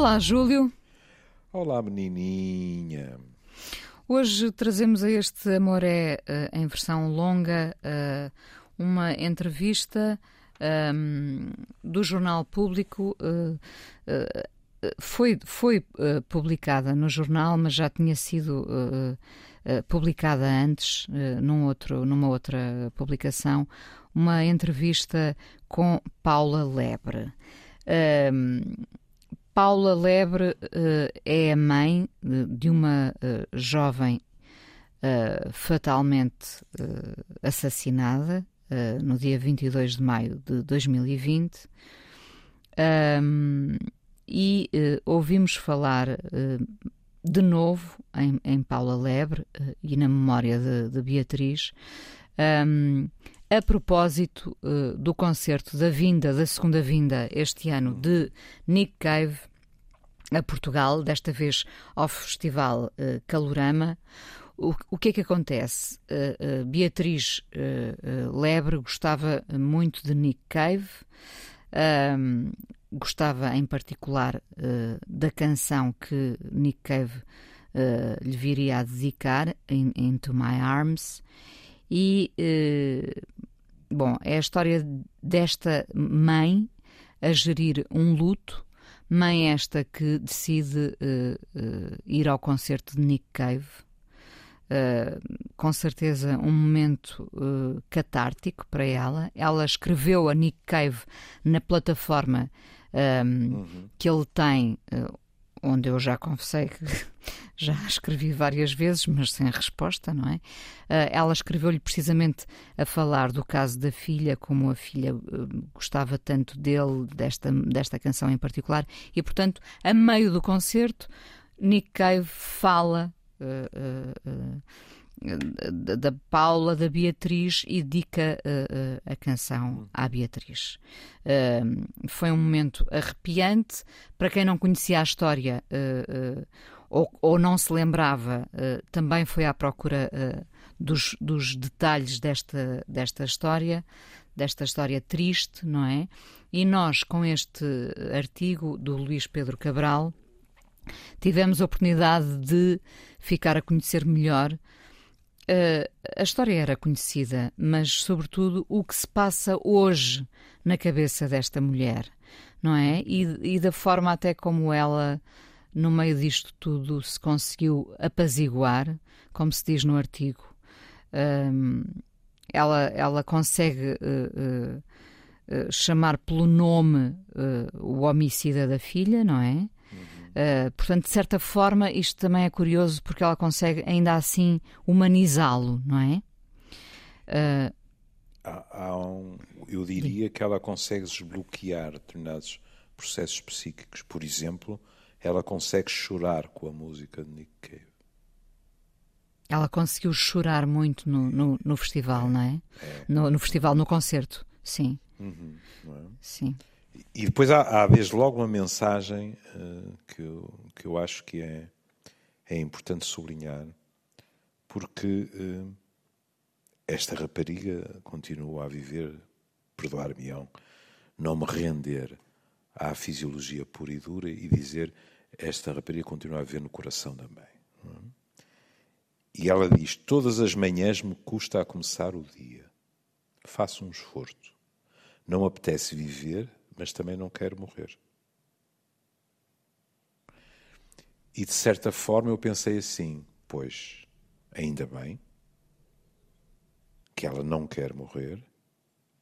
Olá, Júlio. Olá, menininha. Hoje trazemos a este Amoré uh, em versão longa uh, uma entrevista um, do Jornal Público. Uh, foi foi publicada no jornal, mas já tinha sido publicada antes, num outro, numa outra publicação, uma entrevista com Paula Lebre. Paula Lebre uh, é a mãe de uma uh, jovem uh, fatalmente assassinada no dia 22 de maio de 2020. Um, e ouvimos falar de novo em, em Paula Lebre e na memória de, de Beatriz. Um, a propósito uh, do concerto da vinda, da segunda vinda este ano de Nick Cave a Portugal, desta vez ao Festival uh, Calorama. O, o, que é que acontece? Uh, Beatriz Lebre gostava muito de Nick Cave, gostava em particular da canção que Nick Cave lhe viria a dedicar, in, Into My Arms, e Bom, é a história desta mãe a gerir um luto, mãe esta que decide uh, uh, ir ao concerto de Nick Cave. Uh, com certeza um momento catártico para ela. Ela escreveu a Nick Cave na plataforma um, uhum. que ele tem onde eu já confessei que já escrevi várias vezes, mas sem resposta, não é? Ah, ela escreveu-lhe precisamente a falar do caso da filha, como a filha ah, gostava tanto dele, desta, desta canção em particular, e portanto, a meio do concerto, Nick Cave fala. Uh, uh, da Paula, da Beatriz e dedica uh, uh, a canção à Beatriz. Uh, foi um momento arrepiante. Para quem não conhecia a história ou, ou, não se lembrava, também foi à procura dos, dos, detalhes desta, desta história, desta história triste, não é? E nós, com este artigo do Luís Pedro Cabral, tivemos a oportunidade de ficar a conhecer melhor Uh, a história era conhecida, mas, sobretudo, o que se passa hoje na cabeça desta mulher, não é? E, e da forma até como ela, no meio disto tudo, se conseguiu apaziguar, como se diz no artigo. Uh, ela, ela consegue uh, chamar pelo nome o homicida da filha, não é? Uh, portanto, de certa forma, isto também é curioso porque ela consegue ainda assim humanizá-lo, não é? Uh, há, há um, eu diria que ela consegue desbloquear determinados processos psíquicos. Por exemplo, ela consegue chorar com a música de Nick Cave. Ela conseguiu chorar muito no, no, no festival, é, não é? é. No, no, festival, no concerto, sim. Uhum, é? Sim. E depois há, há, desde logo uma mensagem uh, que, eu, que eu acho que é, é importante sublinhar, porque uh, esta rapariga continua a viver, perdoar-me-ão, não me render à fisiologia pura e dura e dizer esta rapariga continua a viver no coração mãe. É? E ela diz: Todas as manhãs me custa a começar o dia. Faço um esforço. Não apetece viver, mas também não quero morrer. E de certa forma eu pensei assim: pois, ainda bem que ela não quer morrer,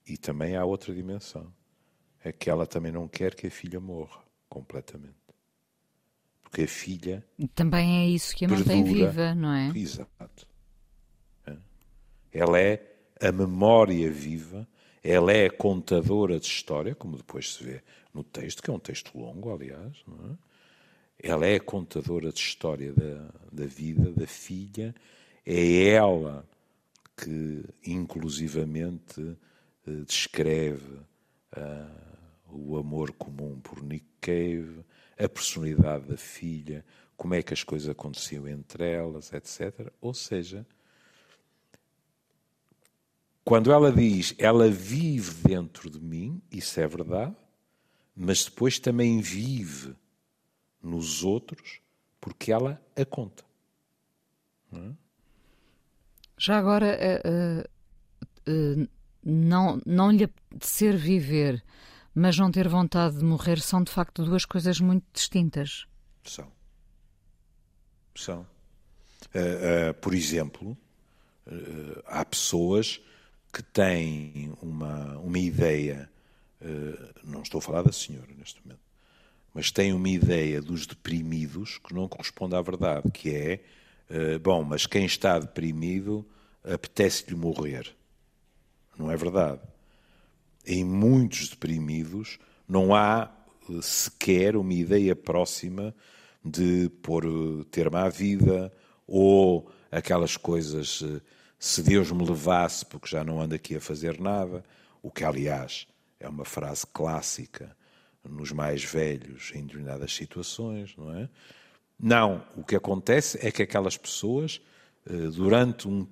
e também há outra dimensão: é que ela também não quer que a filha morra completamente. Porque a filha. Também é isso que a mantém viva, não é? Exato. É. Ela é a memória viva ela é contadora de história, como depois se vê no texto, que é um texto longo, aliás. É? Ela é contadora de história da, da vida da filha. É ela que, inclusivamente, eh, descreve uh, o amor comum por Nick Cave, a personalidade da filha, como é que as coisas aconteciam entre elas, etc. Ou seja, quando ela diz ela vive dentro de mim, isso é verdade, mas depois também vive nos outros porque ela a conta. É? Já agora, uh, uh, não, não lhe apetecer viver, mas não ter vontade de morrer, são de facto duas coisas muito distintas. São. São. Uh, por exemplo, há pessoas que têm uma, uma ideia, não estou a falar da senhora neste momento, mas têm uma ideia dos deprimidos que não corresponde à verdade, que é eh, bom, mas quem está deprimido apetece-lhe morrer. Não é verdade. Em muitos deprimidos não há eh, sequer uma ideia próxima de pôr eh, termo à vida ou aquelas coisas se Deus me levasse porque já não ando aqui a fazer nada, o que aliás é uma frase clássica nos mais velhos em determinadas situações, não é? Não, o que acontece é que aquelas pessoas, eh, durante um,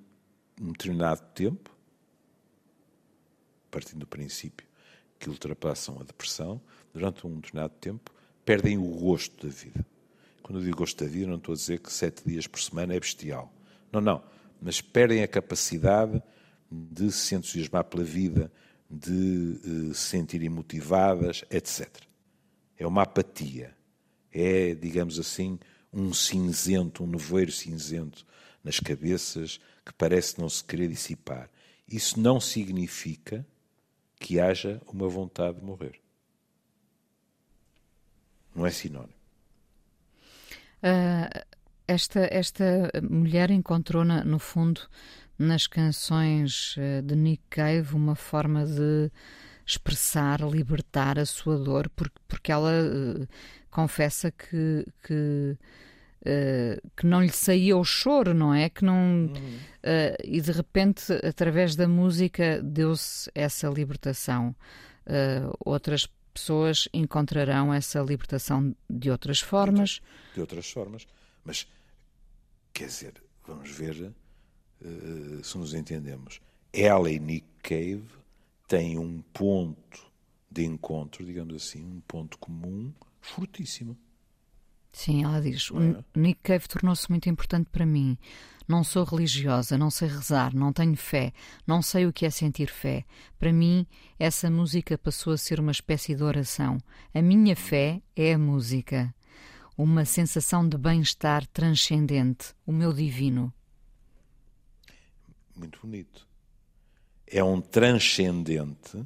determinado tempo, partindo do princípio que ultrapassam a depressão, durante um determinado tempo, perdem o gosto da vida. Quando eu digo gosto da vida, não estou a dizer que sete dias por semana é bestial. Não, não. Mas perdem a capacidade de se entusiasmar pela vida, de uh, se sentirem motivadas, etc. É uma apatia. É, digamos assim, um cinzento, um nevoeiro cinzento nas cabeças que parece não se querer dissipar. Isso não significa que haja uma vontade de morrer. Não é sinónimo. Uh, esta, esta mulher encontrou, na, no fundo, nas canções ah, de Nick Cave, uma forma de expressar, libertar a sua dor, porque, porque ela uh, confessa que, que, uh, que não lhe saía o choro, não é? Que não, uh, e de repente, através da música, deu-se essa libertação. outras pessoas encontrarão essa libertação de outras formas. De outras formas. Mas, quer dizer, vamos ver se nos entendemos. Ela e Nick Cave tem um ponto de encontro, digamos assim, um ponto comum fortíssimo. Sim, ela diz: o é? Nick Cave tornou-se muito importante para mim. Não sou religiosa, não sei rezar, não tenho fé, não sei o que é sentir fé. Para mim, essa música passou a ser uma espécie de oração. A minha fé é a música. Uma sensação de bem-estar transcendente, o meu divino. Muito bonito é um transcendente,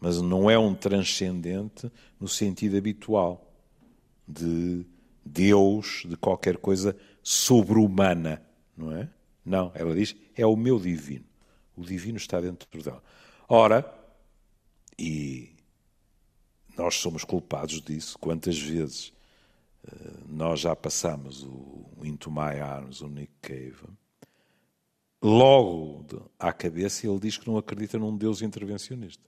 mas não é um transcendente no sentido habitual de Deus, de qualquer coisa sobre-humana, não é? Não, ela diz, é o meu divino. O divino está dentro dela. Ora, e nós somos culpados disso, quantas vezes nós já passamos o Into My Arms, o Nick Cave, logo à cabeça ele diz que não acredita num Deus intervencionista.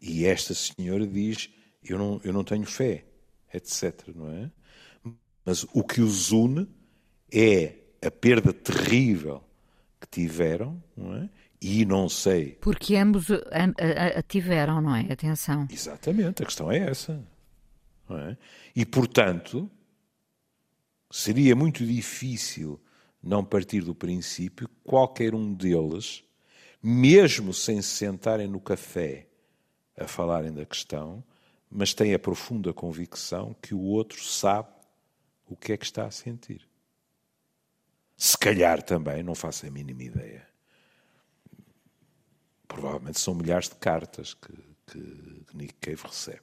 E esta senhora diz: Eu não, eu não tenho fé, etc. Não é? Mas o que os une é a perda terrível que tiveram, não é? E não sei. Porque ambos a, a, a tiveram, não é? Atenção. Exatamente, a questão é essa. É? E, portanto, seria muito difícil não partir do princípio que qualquer um deles, mesmo sem se sentarem no café a falarem da questão, mas tem a profunda convicção que o outro sabe o que é que está a sentir. Se calhar também, não faço a mínima ideia. Provavelmente são milhares de cartas que, que, que Nick Cave recebe.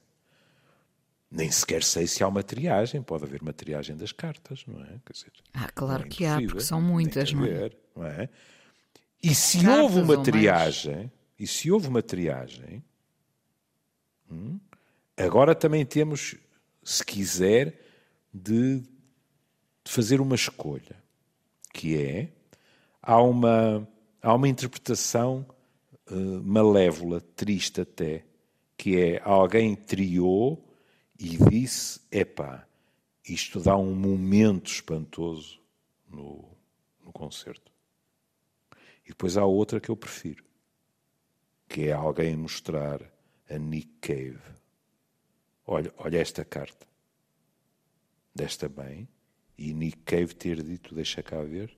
Nem sequer sei se há uma triagem, pode haver uma triagem das cartas, não é? Dizer, ah, claro é que há, porque são muitas, não é? não é? E se cartas houve uma triagem, mais... e se houve uma triagem, hum, agora também temos, se quiser, de, de fazer uma escolha, que é, há uma, há uma interpretação uh, malévola, triste até, que é alguém triou e disse: epá, isto dá um momento espantoso no, no concerto. E depois há outra que eu prefiro, que é alguém mostrar a Nick Cave. Olha, olha esta carta. desta bem e Nick Cave ter dito deixa cá ver,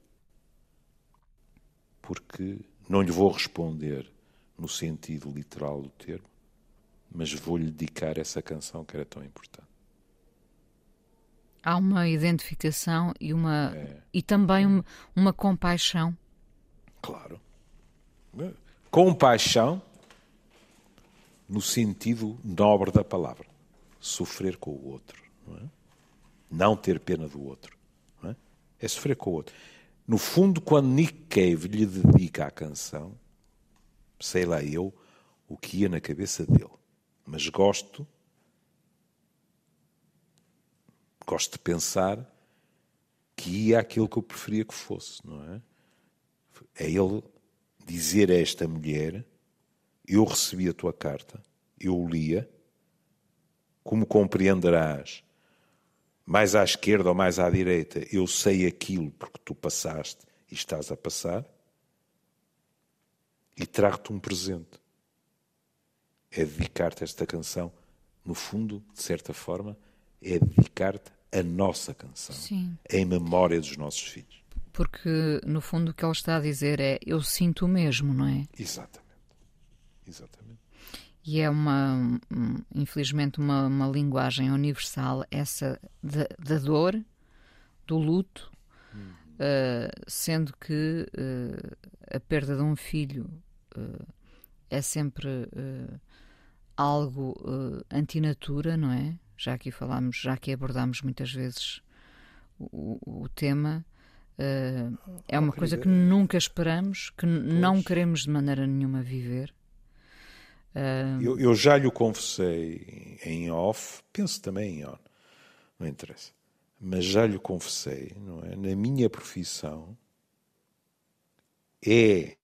porque não lhe vou responder no sentido literal do termo, mas vou-lhe dedicar essa canção que era tão importante. Há uma identificação e uma é. e também uma, uma compaixão. Claro. Compaixão no sentido nobre da palavra. Sofrer com o outro. Não, é? não ter pena do outro. É? é? sofrer com o outro. No fundo, quando Nick Cave lhe dedica a canção, sei lá eu o que ia na cabeça dele. Mas gosto, gosto de pensar que ia aquilo que eu preferia que fosse, não é? É ele dizer a esta mulher: Eu recebi a tua carta, eu lia, como compreenderás, mais à esquerda ou mais à direita, eu sei aquilo porque tu passaste e estás a passar, e trago-te um presente é dedicar-te esta canção. No fundo, de certa forma, é dedicar-te a nossa canção, Sim. em memória dos nossos filhos. Porque, no fundo, o que ele está a dizer é: Eu sinto o mesmo, não é? Exatamente. Exatamente. E é uma, infelizmente, uma, uma linguagem universal, essa da, dor, do luto, uhum. uh, sendo que uh, a perda de um filho uh, é sempre algo uh, antinatura, não é? Já aqui falámos, já que abordámos muitas vezes o, o tema. Uh, é uma coisa que nunca esperamos, que pois. não queremos de maneira nenhuma viver. Uh... Eu, eu, já lhe confessei em off, penso também em on, não interessa, mas já lhe confessei, não é? Na minha profissão é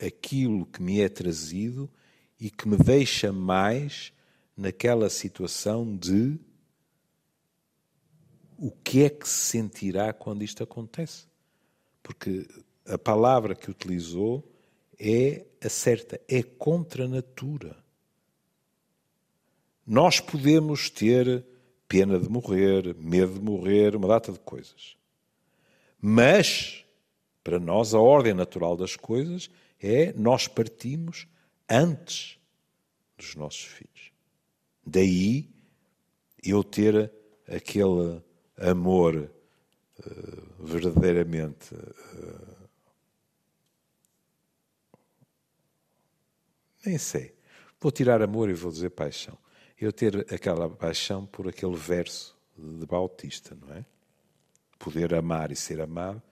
aquilo que me é trazido e que me deixa mais naquela situação de o que é que se sentirá quando isto acontece. Porque a palavra que utilizou é a certa, é contra a natura. Nós podemos ter pena de morrer, medo de morrer, uma data de coisas. Mas, para nós, a ordem natural das coisas é nós partimos antes dos nossos filhos. Daí eu ter aquele amor uh, verdadeiramente uh, nem sei. Vou tirar amor e vou dizer paixão. Eu ter aquela paixão por aquele verso de Bautista, não é? Poder amar e ser amado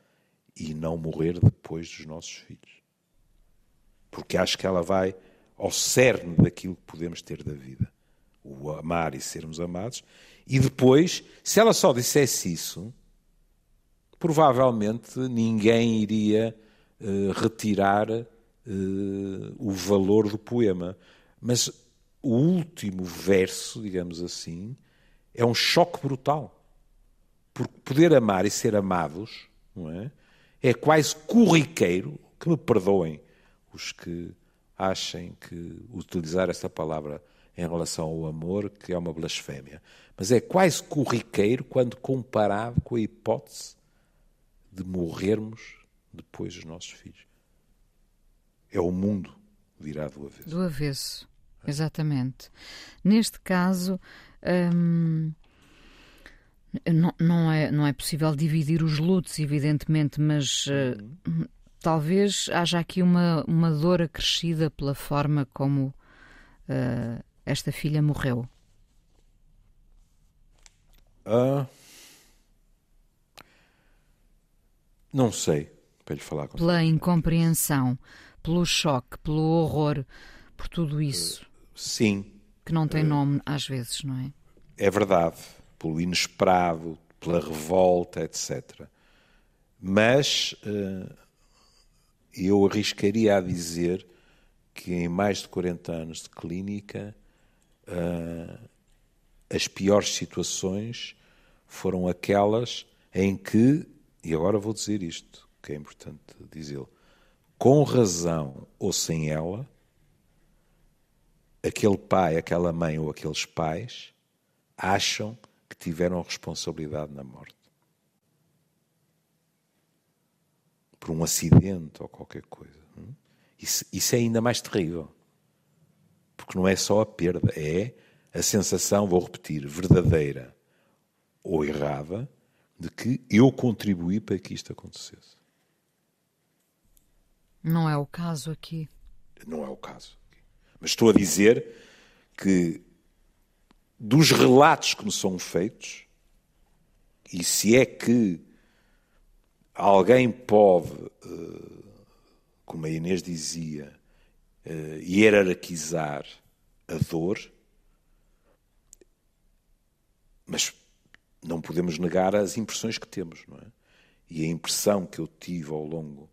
e não morrer depois dos nossos filhos. Porque acho que ela vai ao cerne daquilo que podemos ter da vida. O amar e sermos amados. E depois, se ela só dissesse isso, provavelmente ninguém iria uh, retirar uh, o valor do poema. Mas o último verso, digamos assim, é um choque brutal. Porque poder amar e ser amados não é, é quase corriqueiro, que me perdoem os que achem que utilizar esta palavra em relação ao amor que é uma blasfémia. Mas é quase corriqueiro quando comparado com a hipótese de morrermos depois dos nossos filhos. É o mundo virar do avesso. Do avesso, exatamente. Neste caso, hum, não, não, é, não é possível dividir os lutos, evidentemente, mas uhum talvez haja aqui uma, uma dor acrescida pela forma como uh, esta filha morreu. Uh, não sei, para lhe falar. Pela incompreensão, pelo choque, pelo horror, por tudo isso. Uh, sim. Que não tem nome às vezes, não é? É verdade. Pelo inesperado, pela revolta, etc. Mas eu arriscaria a dizer que em mais de 40 anos de clínica, uh, as piores situações foram aquelas em que, e agora vou dizer isto, que é importante dizê-lo, com razão ou sem ela, aquele pai, aquela mãe ou aqueles pais acham que tiveram responsabilidade na morte. Por um acidente ou qualquer coisa. Isso, isso é ainda mais terrível. Porque não é só a perda, é a sensação, vou repetir, verdadeira ou errada, de que eu contribuí para que isto acontecesse. Não é o caso aqui. Não é o caso. Mas estou a dizer que dos relatos que me são feitos, e se é que alguém pode, eh, como a Inês dizia, eh, hierarquizar a dor, mas não podemos negar as impressões que temos, não é? E a impressão que eu tive ao longo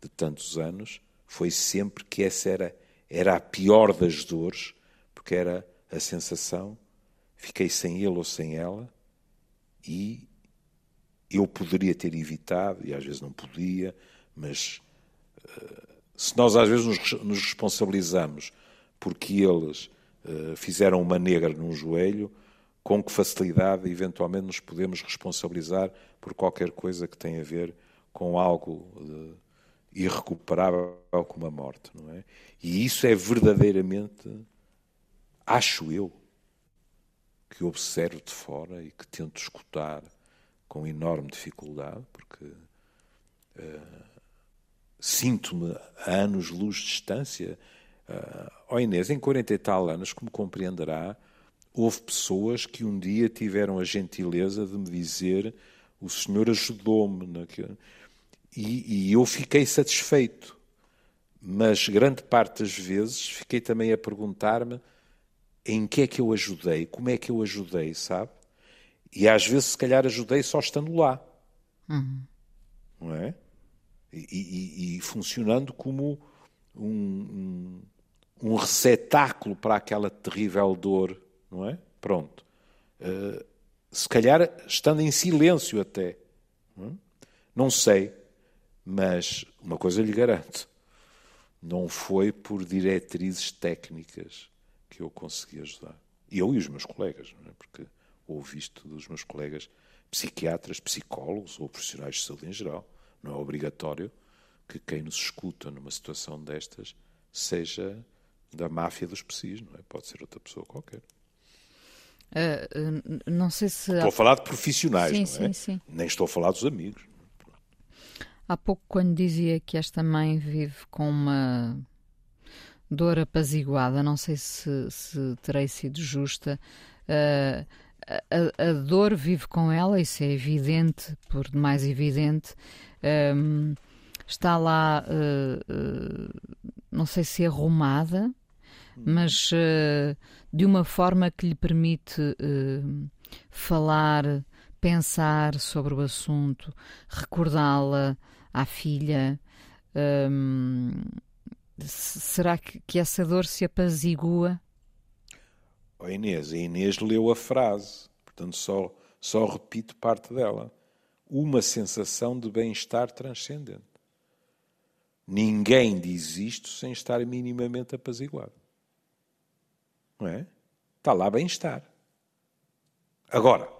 de tantos anos foi sempre que essa era, era a pior das dores, porque era a sensação, fiquei sem ele ou sem ela, e eu poderia ter evitado, e às vezes não podia, mas uh, se nós às vezes nos, responsabilizamos porque eles uh, fizeram uma negra num joelho, com que facilidade eventualmente nos podemos responsabilizar por qualquer coisa que tenha a ver com algo de irrecuperável como a morte, não é? E isso é verdadeiramente, acho eu, que observo de fora e que tento escutar com enorme dificuldade, porque uh, sinto-me a anos-luz de distância. Uh, oh Inês, em 40 e tal anos, como compreenderá, houve pessoas que um dia tiveram a gentileza de me dizer o Senhor ajudou-me. E, e eu fiquei satisfeito. Mas grande parte das vezes fiquei também a perguntar-me em que é que eu ajudei, como é que eu ajudei, sabe? E às vezes, se calhar, ajudei só estando lá. Uhum. Não é? E, e, e, funcionando como um, um, um receptáculo para aquela terrível dor não é? Pronto. Uh, se calhar estando em silêncio até. Não, é? não sei, mas uma coisa lhe garanto: não foi por diretrizes técnicas que eu consegui ajudar. Eu e os meus colegas, é? porque ouvi isto dos meus colegas psiquiatras, psicólogos ou profissionais de saúde em geral. Não é obrigatório que quem nos escuta numa situação destas seja da máfia dos psis, não é? Pode ser outra pessoa qualquer. Uh, não sei se. Estou a falar de profissionais, sim, não é? Sim, sim. Nem estou a falar dos amigos. Há pouco, quando dizia que esta mãe vive com uma dor apaziguada, não sei se, se terei sido justa. Uh, a, a, dor vive com ela, isso é evidente, por demais evidente. Um, está lá, uh, não sei se arrumada, mas uh, de uma forma que lhe permite uh, falar, pensar sobre o assunto, recordá-la à filha. Um, será que, que, essa dor se apazigua? Oh Inês, a Inês leu a frase, portanto só, só repito parte dela. Uma sensação de bem-estar transcendente. Ninguém diz isto sem estar minimamente apaziguado. Não é? Está lá bem-estar. Agora,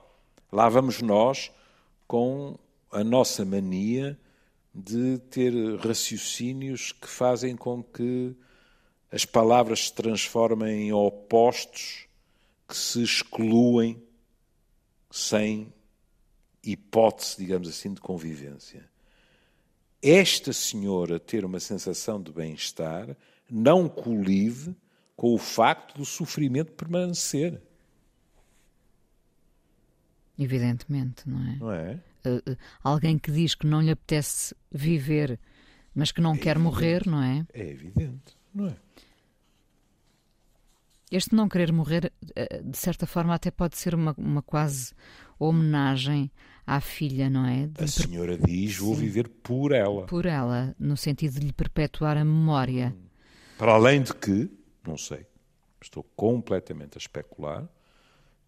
lá vamos nós com a nossa mania de ter raciocínios que fazem com que as palavras se transformem em opostos que se excluem sem hipótese, digamos assim, de convivência. Esta senhora ter uma sensação de bem-estar não colive com o facto do sofrimento permanecer. Evidentemente, não é? Não é? Uh, uh, alguém que diz que não lhe apetece viver, mas que não é quer evidente. morrer, não é? É evidente, não é? Este não querer morrer, uh, de certa forma, até pode ser uma, uma quase homenagem à filha, não é? De a senhora per... diz: Vou Sim. viver por ela. Por ela, no sentido de lhe perpetuar a memória. Para além de que, não sei. Estou completamente a especular.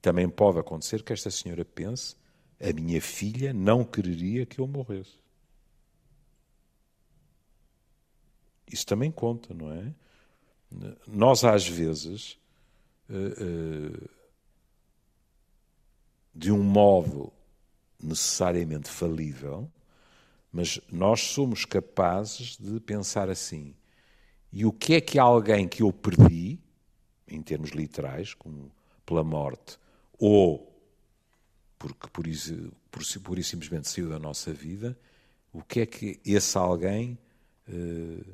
Também pode acontecer que esta senhora pense: a minha filha não quereria que eu morresse. Isso também conta, não é? Nós, às vezes, de um modo necessariamente falível, mas nós somos capazes de pensar assim: e o que é que alguém que eu perdi, em termos literais, como pela morte, ou porque por, isso, por, por isso simplesmente saiu da nossa vida, o que é que esse alguém eh,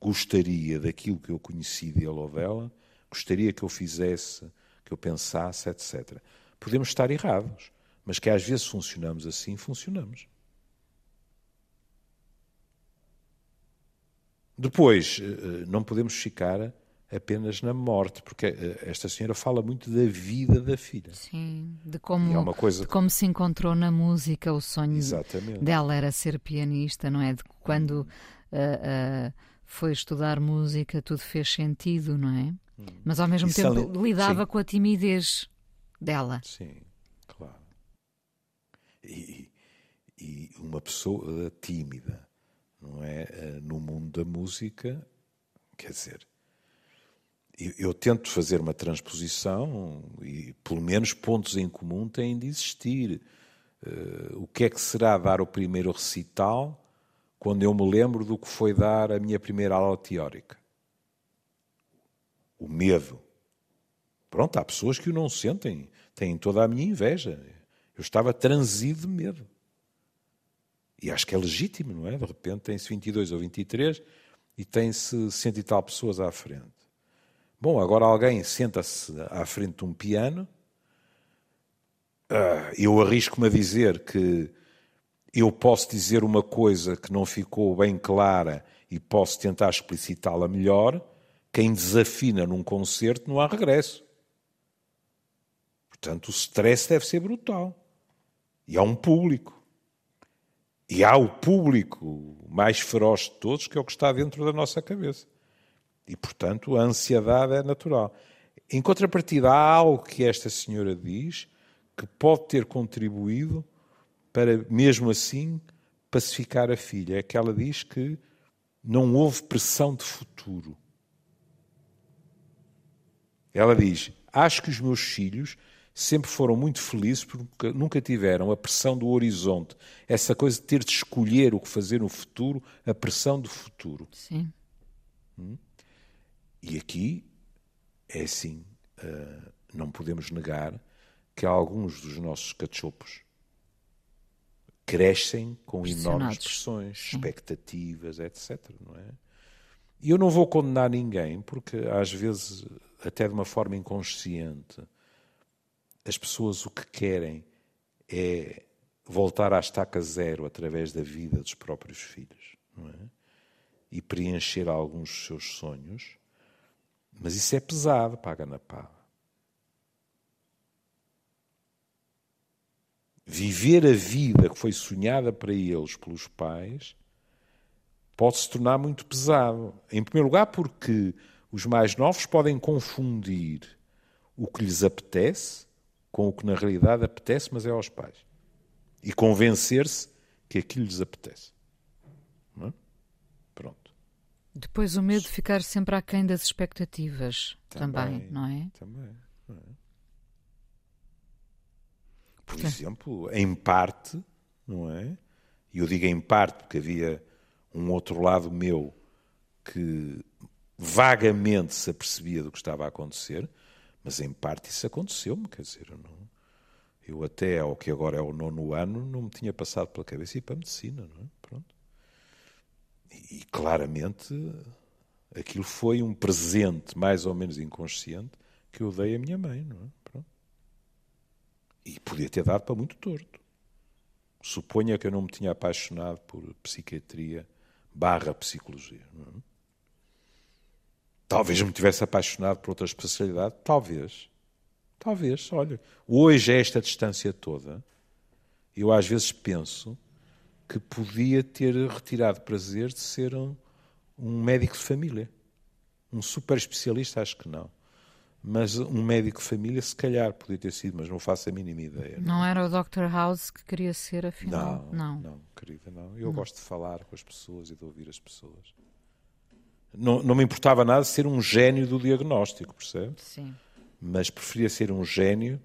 gostaria daquilo que eu conheci dele ou dela, gostaria que eu fizesse, que eu pensasse, etc. Podemos estar errados, mas que às vezes funcionamos assim, funcionamos. Depois, eh, eh, não podemos ficar apenas na morte, porque eh, esta senhora fala muito da vida da filha. Sim, de como, é coisa... de como se encontrou na música, o sonho Exatamente. dela era ser pianista, não é? De quando uh, uh, foi estudar música, tudo fez sentido, não é? Hum. Mas ao mesmo tempo lidava Sim. com a timidez dela. Sim, claro. E, e uma pessoa tímida, não é? Eh, no mundo da música, quer dizer, eu, eu, tento fazer uma transposição e pelo menos pontos em comum têm de existir. Uh, o que é que será dar o primeiro recital quando eu me lembro do que foi dar a minha primeira aula teórica? O medo. Pronto, há pessoas que o não sentem, têm toda a minha inveja. Eu estava transido de medo. E acho que é legítimo, não é? De repente tem-se 22 ou 23 e tem-se cento e tal pessoas à frente. Bom, agora alguém senta-se à frente de um piano. Ah, eu arrisco-me a dizer que eu posso dizer uma coisa que não ficou bem clara e posso tentar explicitá-la melhor. Quem desafina num concerto não há regresso. Portanto, o stress deve ser brutal. E há um público. E há o público mais feroz de todos, que é o que está dentro da nossa cabeça. E, portanto, a ansiedade é natural. Em contrapartida, há algo que esta senhora diz que pode ter contribuído para, mesmo assim, pacificar a filha. É que ela diz que não houve pressão de futuro. Ela diz: Acho que os meus filhos sempre foram muito felizes porque nunca tiveram a pressão do horizonte, essa coisa de ter de escolher o que fazer no futuro, a pressão do futuro. Sim. Hum? E aqui é assim, uh, não podemos negar que alguns dos nossos cachopos crescem com enormes pressões, Sim. expectativas, etc. Não é? E eu não vou condenar ninguém, porque às vezes, até de uma forma inconsciente, as pessoas o que querem é voltar à estaca zero através da vida dos próprios filhos, não é? E preencher alguns dos seus sonhos, mas isso é pesado, paga na pá. Viver a vida que foi sonhada para eles pelos pais pode se tornar muito pesado. Em primeiro lugar, porque os mais novos podem confundir o que lhes apetece com o que na realidade apetece, mas é aos pais. E convencer-se que aquilo lhes apetece. É? Pronto. Depois o medo de ficar sempre aquém das expectativas também, também não é? Também. Não é? Por Portanto... exemplo, em parte, não é? E eu digo em parte porque havia um outro lado meu que vagamente se apercebia do que estava a acontecer, mas em parte isso aconteceu-me, quer dizer, eu, não, eu até ao que agora é o nono ano não me tinha passado pela cabeça ir para a medicina, não é? Pronto. E, e claramente aquilo foi um presente mais ou menos inconsciente que eu dei à minha mãe, não é? E podia ter dado para muito torto. Suponha que eu não me tinha apaixonado por psiquiatria barra psicologia. Não é? Talvez me tivesse apaixonado por outra especialidade, talvez. Talvez, olha. Hoje, a esta distância toda, eu às vezes penso que podia ter retirado prazer de ser um, um médico de família. Um super especialista, acho que não. Mas um médico de família, se calhar, podia ter sido, mas não faço a mínima ideia. Não, não era o Dr. House que queria ser, afinal? Não, não, não querida, não. Eu não. gosto de falar com as pessoas e de ouvir as pessoas não, não me importava nada ser um gênio do diagnóstico, percebe? Sim. Mas preferia ser um gênio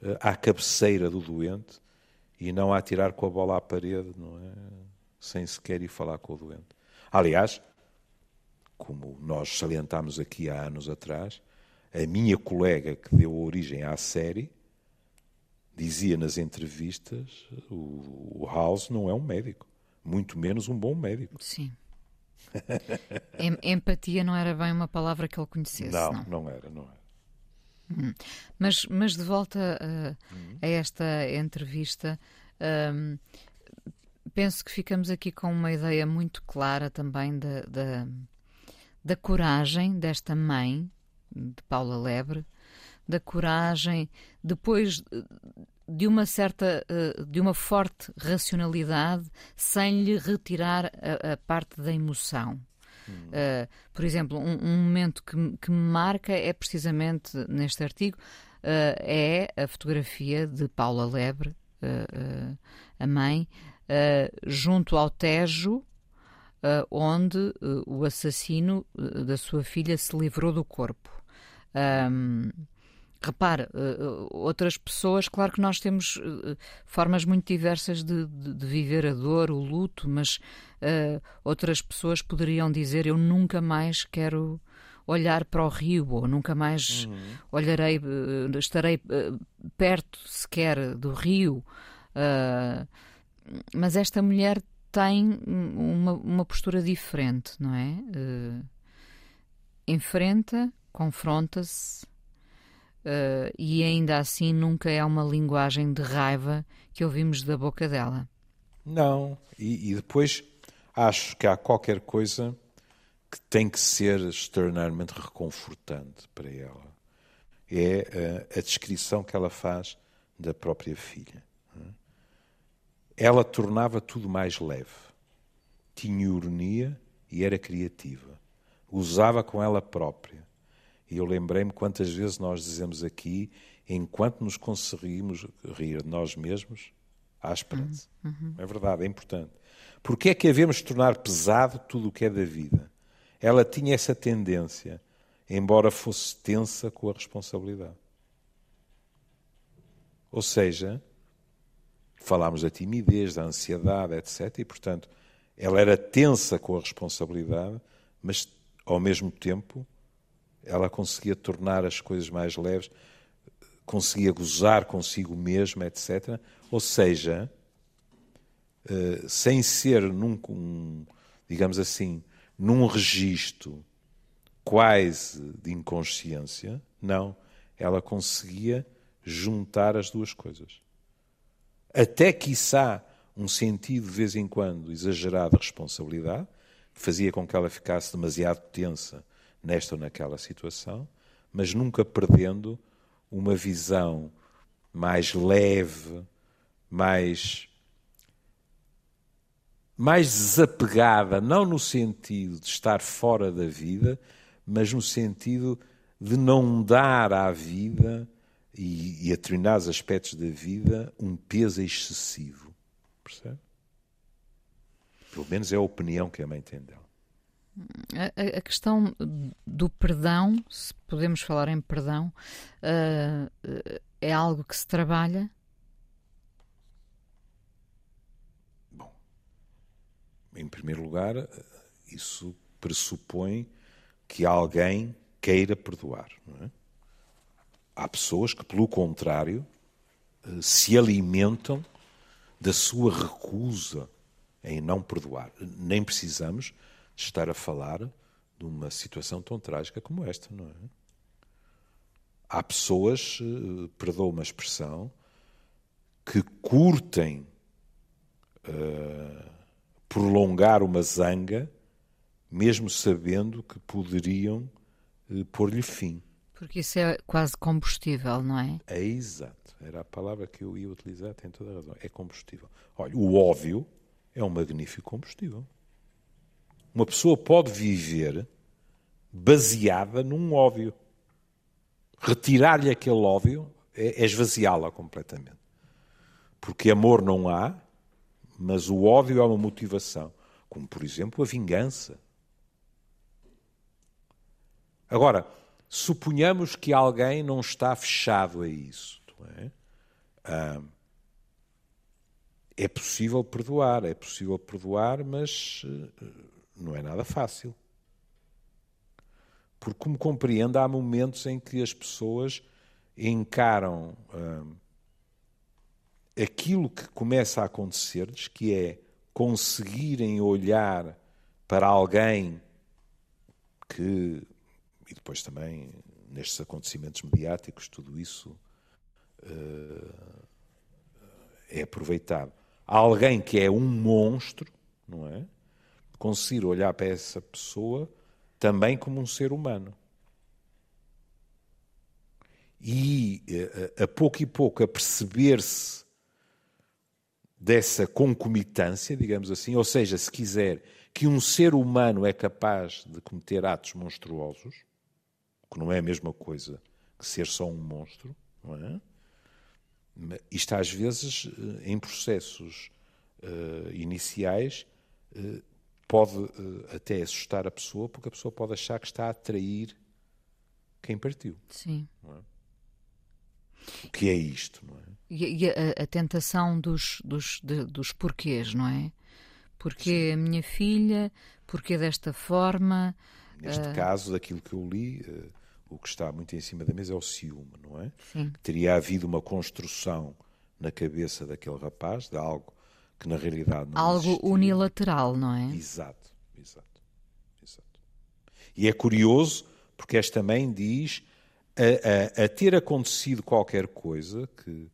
uh, à cabeceira do doente e não a atirar com a bola à parede, não é? Sem sequer ir falar com o doente. Aliás, como nós salientámos aqui há anos atrás, a minha colega que deu origem à série dizia nas entrevistas: o, House não é um médico, muito menos um bom médico.Sim. Empatia não era bem uma palavra que ele conhecesse. Não, não, não era, não era. Hum. Mas, mas de volta a, hum. a esta entrevista, um, penso que ficamos aqui com uma ideia muito clara também da, da, da coragem desta mãe, de Paula Lebre, da coragem, depois de uma certa, eh, de uma forte racionalidade, sem lhe retirar a, a parte da emoção. Hum. Uh, por exemplo, um, um momento que, que, me marca é precisamente neste artigo uh, é a fotografia de Paula Lebre, uh, a mãe, junto ao Tejo, onde o assassino da sua filha se livrou do corpo. Um, Repare, uh, outras pessoas, claro que nós temos uh, formas muito diversas de, de, de, viver a dor, o luto, mas uh, outras pessoas poderiam dizer: Eu nunca mais quero olhar para o rio, ou nunca mais uhum. olharei, estarei perto sequer do rio. mas esta mulher tem uma, uma postura diferente, não é? enfrenta, confronta-se Uh, e ainda assim nunca é uma linguagem de raiva que ouvimos da boca dela. Não, e, e depois acho que há qualquer coisa que tem que ser externamente reconfortante para ela. É uh, a descrição que ela faz da própria filha. Ela tornava tudo mais leve, tinha ironia e era criativa, usava com ela própria e eu lembrei-me quantas vezes nós dizemos aqui, enquanto nos conseguimos rir de nós mesmos, há esperança. Uhum, uhum. É verdade, é importante. Porque é que havemos de tornar pesado tudo o que é da vida? Ela tinha essa tendência, embora fosse tensa com a responsabilidade. Ou seja, falámos da timidez, da ansiedade, etc. E, portanto, ela era tensa com a responsabilidade, mas, ao mesmo tempo, ela conseguia tornar as coisas mais leves, conseguia gozar consigo mesma, etc. Ou seja, uh, sem ser num, um, digamos assim, num registro quase de inconsciência, não, ela conseguia juntar as duas coisas. Até, quiçá, um sentido de vez em quando exagerado de responsabilidade, que fazia com que ela ficasse demasiado tensa nesta ou naquela situação, mas nunca perdendo uma visão mais leve, mais mais desapegada, não no sentido de estar fora da vida, mas no sentido de não dar à vida e, e a determinados aspectos da vida um peso excessivo. Percebe? Pelo menos é a opinião que a mãe tem dela. A, a, questão do perdão, se podemos falar em perdão, uh, é algo que se trabalha? Bom, em primeiro lugar, isso pressupõe que alguém queira perdoar. É? Há pessoas que, pelo contrário, eh, se alimentam da sua recusa em não perdoar. Nem precisamos estar a falar de uma situação tão trágica como esta, não é? Há pessoas, eh, perdoa uma expressão, que curtem uh, prolongar uma zanga, mesmo sabendo que poderiam uh, pôr-lhe fim. Porque isso é quase combustível, não é? É exato. Era a palavra que eu ia utilizar, tem toda a razão. É combustível. Olha, o óbvio é um magnífico combustível. Uma pessoa pode viver baseada num óbvio. Retirar-lhe aquele óbvio é, é esvaziá-la completamente. Porque amor não há, mas o óbvio é uma motivação. Como, por exemplo, a vingança. Agora, suponhamos que alguém não está fechado a isso. É? Ah, é possível perdoar, é possível perdoar, mas uh, não é nada fácil. Porque, como compreendo, há momentos em que as pessoas encaram uh, aquilo que começa a acontecer-lhes, que é conseguirem olhar para alguém que, e depois também nestes acontecimentos mediáticos, tudo isso uh, é aproveitado. Alguém que é um monstro, não é? Conseguir olhar para essa pessoa também como um ser humano. E uh, a pouco e pouco a perceber-se dessa concomitância, digamos assim, ou seja, se quiser, que um ser humano é capaz de cometer atos monstruosos, que não é a mesma coisa que ser só um monstro, não é? Isto às vezes, eh, em processos uh, iniciais, uh, pode uh, até assustar a pessoa, porque a pessoa pode achar que está a atrair quem partiu. Sim. É? O que é isto, não é? E, e a, a, tentação dos, dos, de, dos porquês, não é? Porque a minha filha, porque desta forma. Neste uh... caso, daquilo que eu li, uh, o que está muito em cima da mesa é o ciúme, não é? Sim. Teria havido uma construção na cabeça daquele rapaz de algo que na realidade não Algo existia. unilateral, não é? Exato, exato, exato. E é curioso porque esta mãe diz a, a, a ter acontecido qualquer coisa que,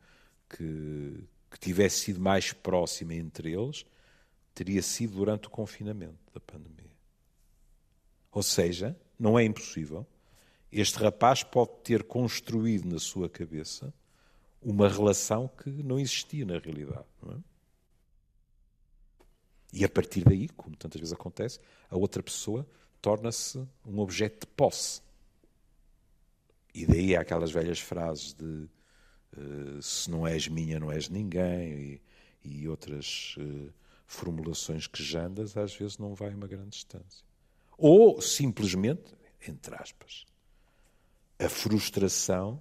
que, que tivesse sido mais próxima entre eles, teria sido durante o confinamento da pandemia. Ou seja, não é impossível. Este rapaz pode ter construído na sua cabeça uma relação que não existia na realidade. Não é? E a partir daí, como tantas vezes acontece, a outra pessoa torna-se um objeto de posse. E daí há aquelas velhas frases de uh, se não és minha, não és ninguém, e, e outras uh, formulações que jandas, às vezes não vai uma grande distância. Ou simplesmente, entre aspas, a frustração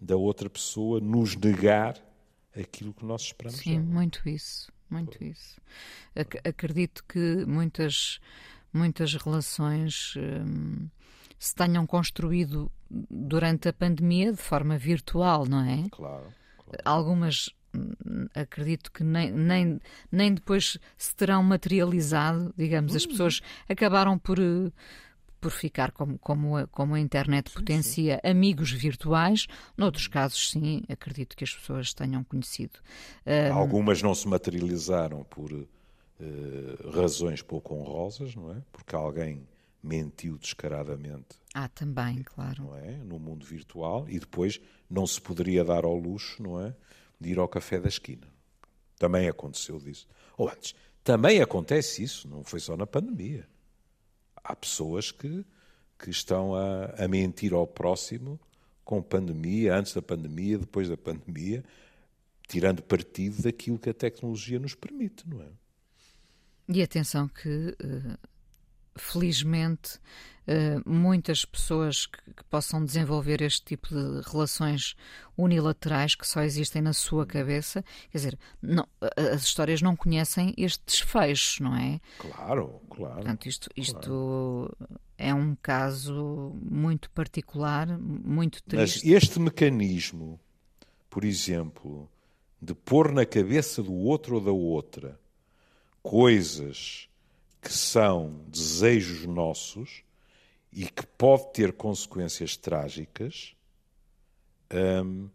da outra pessoa nos negar aquilo que nós esperamos. Sim, muito isso, muito isso. Ac acredito que muitas, muitas relações hum, se tenham construído durante a pandemia de forma virtual, não é? Claro. claro. Algumas hum, acredito que nem, nem, nem depois se terão materializado, digamos, as hum. pessoas acabaram por por ficar como, como, a, como a internet sim, potencia sim. amigos virtuais. Noutros casos, sim, acredito que as pessoas tenham conhecido. Algumas não se materializaram por uh, razões pouco honrosas, não é? Porque alguém mentiu descaradamente. Ah, também, claro. Não é? No mundo virtual e depois não se poderia dar ao luxo, não é? De ir ao café da esquina. Também aconteceu disso. Ou antes, também acontece isso, não foi só na pandemia há pessoas que, que estão a, a mentir ao próximo com pandemia, antes da pandemia, depois da pandemia, tirando partido daquilo que a tecnologia nos permite, não é? E atenção que uh, felizmente, eh, muitas pessoas que, que, possam desenvolver este tipo de relações unilaterais que só existem na sua cabeça, quer dizer, não, as histórias não conhecem este desfecho, não é? Claro, claro. Portanto, isto, isto claro. é um caso muito particular, muito triste. Mas este mecanismo, por exemplo, de pôr na cabeça do outro ou da outra coisas que são desejos nossos e que pode ter consequências trágicas, hum,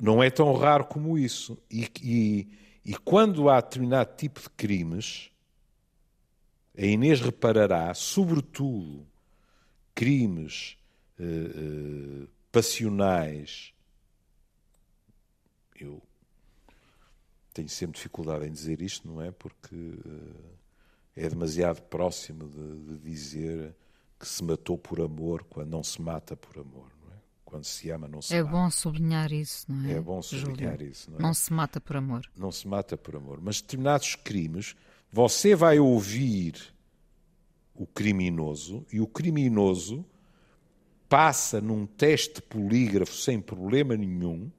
não é tão raro como isso. E, e, e quando há determinado tipo de crimes, a Inês reparará, sobretudo, crimes uh, uh, passionais. Eu tenho sempre dificuldade em dizer isto, não é? Porque uh, é demasiado próximo de, de, dizer que se matou por amor quando não se mata por amor, não é? Quando se ama, não se é mata. É bom sublinhar isso, não é? É bom sublinhar Júlio? isso, não é? Não se mata por amor. Não se mata por amor. Mas determinados crimes, você vai ouvir o criminoso e o criminoso passa num teste polígrafo sem problema nenhum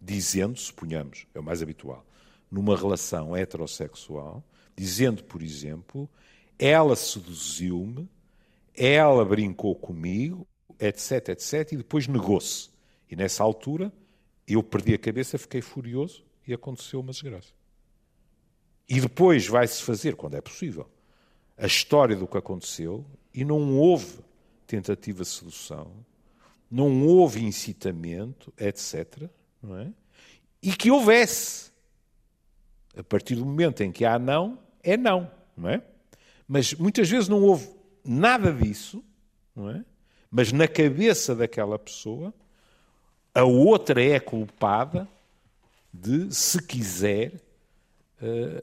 dizendo, suponhamos, é o mais habitual, numa relação heterossexual, dizendo, por exemplo, ela seduziu-me, ela brincou comigo, etc, etc, e depois negou-se. E nessa altura eu perdi a cabeça, fiquei furioso e aconteceu uma desgraça. E depois vai-se fazer, quando é possível, a história do que aconteceu e não houve tentativa de sedução, não houve incitamento, etc. Não é? E que houvesse. A partir do momento em que há não, é não, não é? Mas muitas vezes não houve nada disso, não é? Mas na cabeça daquela pessoa, a outra é culpada de, se quiser, uh,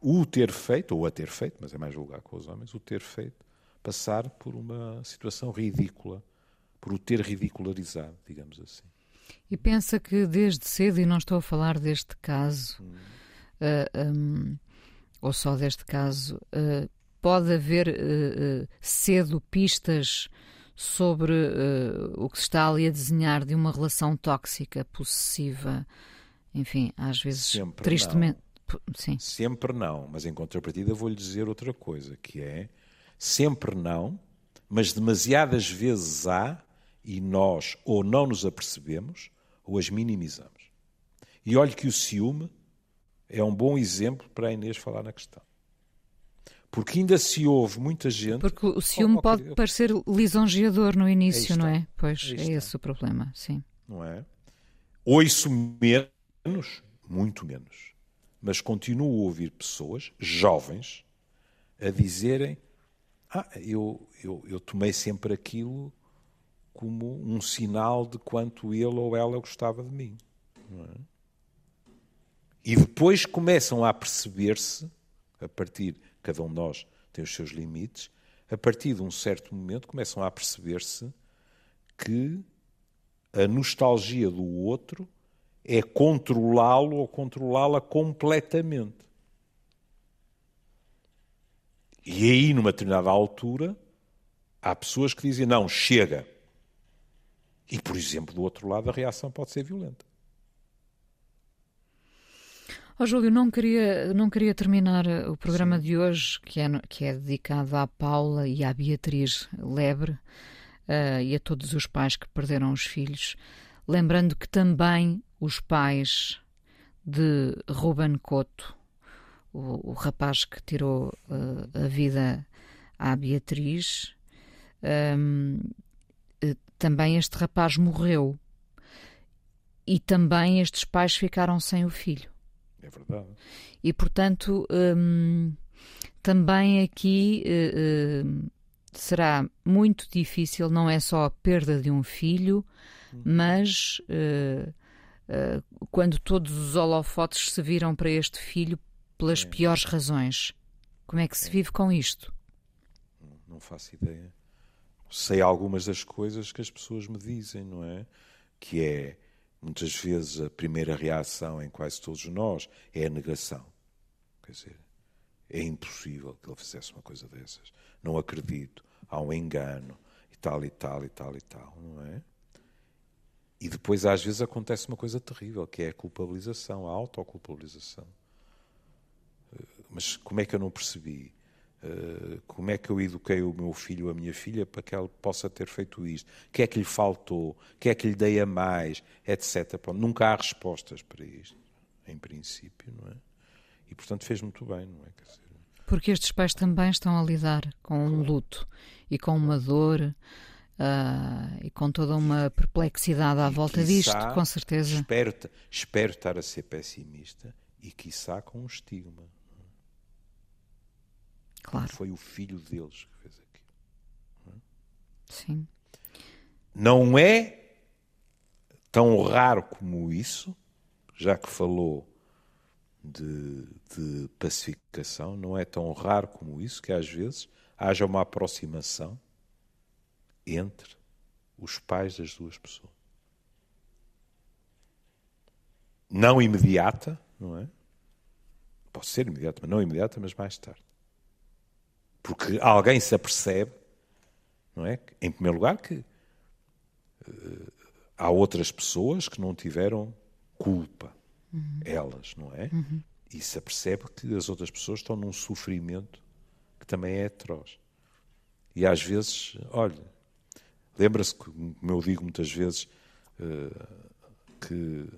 o ter feito, ou a ter feito, mas é mais julgar com os homens, o ter feito, passar por uma situação ridícula, por o ter ridicularizado, digamos assim. E pensa que desde cedo, e não estou a falar deste caso, hum. uh, eh, um, ou só deste caso, uh, pode haver uh, cedo pistas sobre o que se está ali a desenhar de uma relação tóxica, possessiva, enfim, às vezes Sempre tristemente. Não. Sim. Sempre não, mas em contrapartida vou-lhe dizer outra coisa, que é sempre não, mas demasiadas vezes há e nós ou não nos apercebemos ou as minimizamos. E olhe que o ciúme é um bom exemplo para a Inês falar na questão. Porque ainda se ouve muita gente. Porque o ciúme oh, pode parecer lisonjeador no início, não é? Pois é esse o problema, sim. Não é? Ouço menos, muito menos. Mas continuo a ouvir pessoas, jovens, a dizerem: Ah, eu, eu, eu tomei sempre aquilo como um sinal de quanto ele ou ela gostava de mim. É? E depois começam a perceber-se, a partir, cada um de nós tem os seus limites, a partir de um certo momento começam a perceber-se que a nostalgia do outro é controlá-lo ou controlá-la completamente. E aí, numa determinada altura, há pessoas que dizem: não, chega. E, por exemplo, do outro lado, a reação pode ser violenta. Oh, Júlio, não queria, não queria terminar o programa Sim. de hoje, que é, que é dedicado à Paula e à Beatriz Lebre uh, e a todos os pais que perderam os filhos, lembrando que também os pais de Ruben Couto, o, o rapaz que tirou uh, a vida à Beatriz, um, eh, também este rapaz morreu e também estes pais ficaram sem o filho. É verdade. E portanto, hum, também aqui hum, será muito difícil, não é só a perda de um filho, uhum. mas uh, uh, quando todos os holofotes se viram para este filho pelas é. piores razões. Como é que se é. vive com isto? Não faço ideia sei algumas das coisas que as pessoas me dizem, não é? Que é, muitas vezes, a primeira reação em quase todos nós é a negação. Quer dizer, é impossível que ele fizesse uma coisa dessas. Não acredito. Há um engano e tal e tal e tal e tal, não é? E depois, às vezes, acontece uma coisa terrível, que é a culpabilização, a autoculpabilização. Mas como é que eu não percebi? Eh, como é que eu eduquei o meu filho ou a minha filha para que ela possa ter feito isto? O que é que lhe faltou? O que é que lhe dei a mais? Etc. nunca há respostas para isto, em princípio, não é? E, portanto, fez muito bem, não é? Dizer... Porque estes pais também estão a lidar com um luto e com uma dor uh, e com toda uma perplexidade à e volta quiçá, disto, com certeza. Espero, espero estar a ser pessimista e, quiçá, com um estigma. Claro. Foi o filho deles que fez aquilo. Sim. Não é tão raro como isso, já que falou de, de, pacificação, não é tão raro como isso que às vezes haja uma aproximação entre os pais das duas pessoas. Não imediata, não é? Pode ser imediata, mas não imediata, mas mais tarde. Porque alguém se apercebe, não é? Em primeiro lugar, que uh, há outras pessoas que não tiveram culpa. Uhum. Elas, não é? Uhum. E se apercebe que as outras pessoas estão num sofrimento que também é atroz. E às vezes, olha, lembra-se, como eu digo muitas vezes, uh, que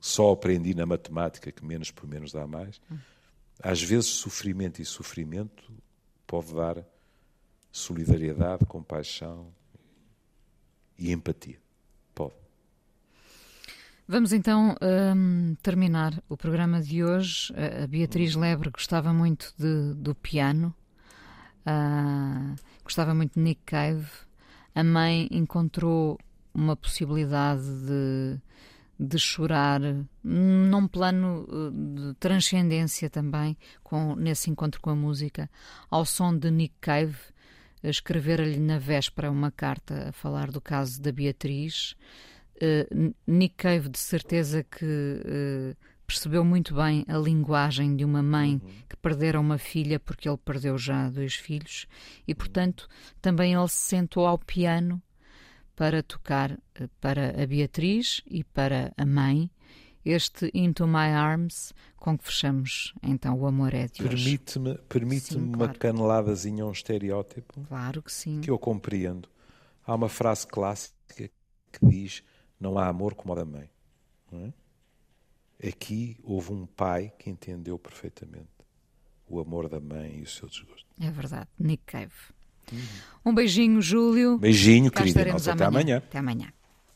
só aprendi na matemática que menos por menos dá mais. Às vezes, sofrimento e sofrimento pode dar solidariedade, compaixão e empatia. Pode. Vamos então um, terminar o programa de hoje. A Beatriz Lebre gostava muito de, do piano, uh, gostava muito de Nick Cave. A mãe encontrou uma possibilidade de de chorar, num plano eh, de transcendência também, com, nesse encontro com a música, ao som de Nick Cave, escrever-lhe na véspera uma carta a falar do caso da Beatriz. Uh, Nick Cave, de certeza que uh, percebeu muito bem a linguagem de uma mãe uhum. que perdera uma filha porque ele perdeu já dois filhos e, portanto, também ele se sentou ao piano para tocar eh, para a Beatriz e para a mãe este Into My Arms com que fechamos então o Amor é de Permite-me permite sim, uma claro. caneladazinha, um estereótipo? Claro que sim. Que eu compreendo. Há uma frase clássica que diz não há amor como o da mãe. É? Aqui houve um pai que entendeu perfeitamente o amor da mãe e o seu desgosto. É verdade. Nick Cave. Um beijinho, Júlio. Beijinho, querida. Até amanhã. Até amanhã.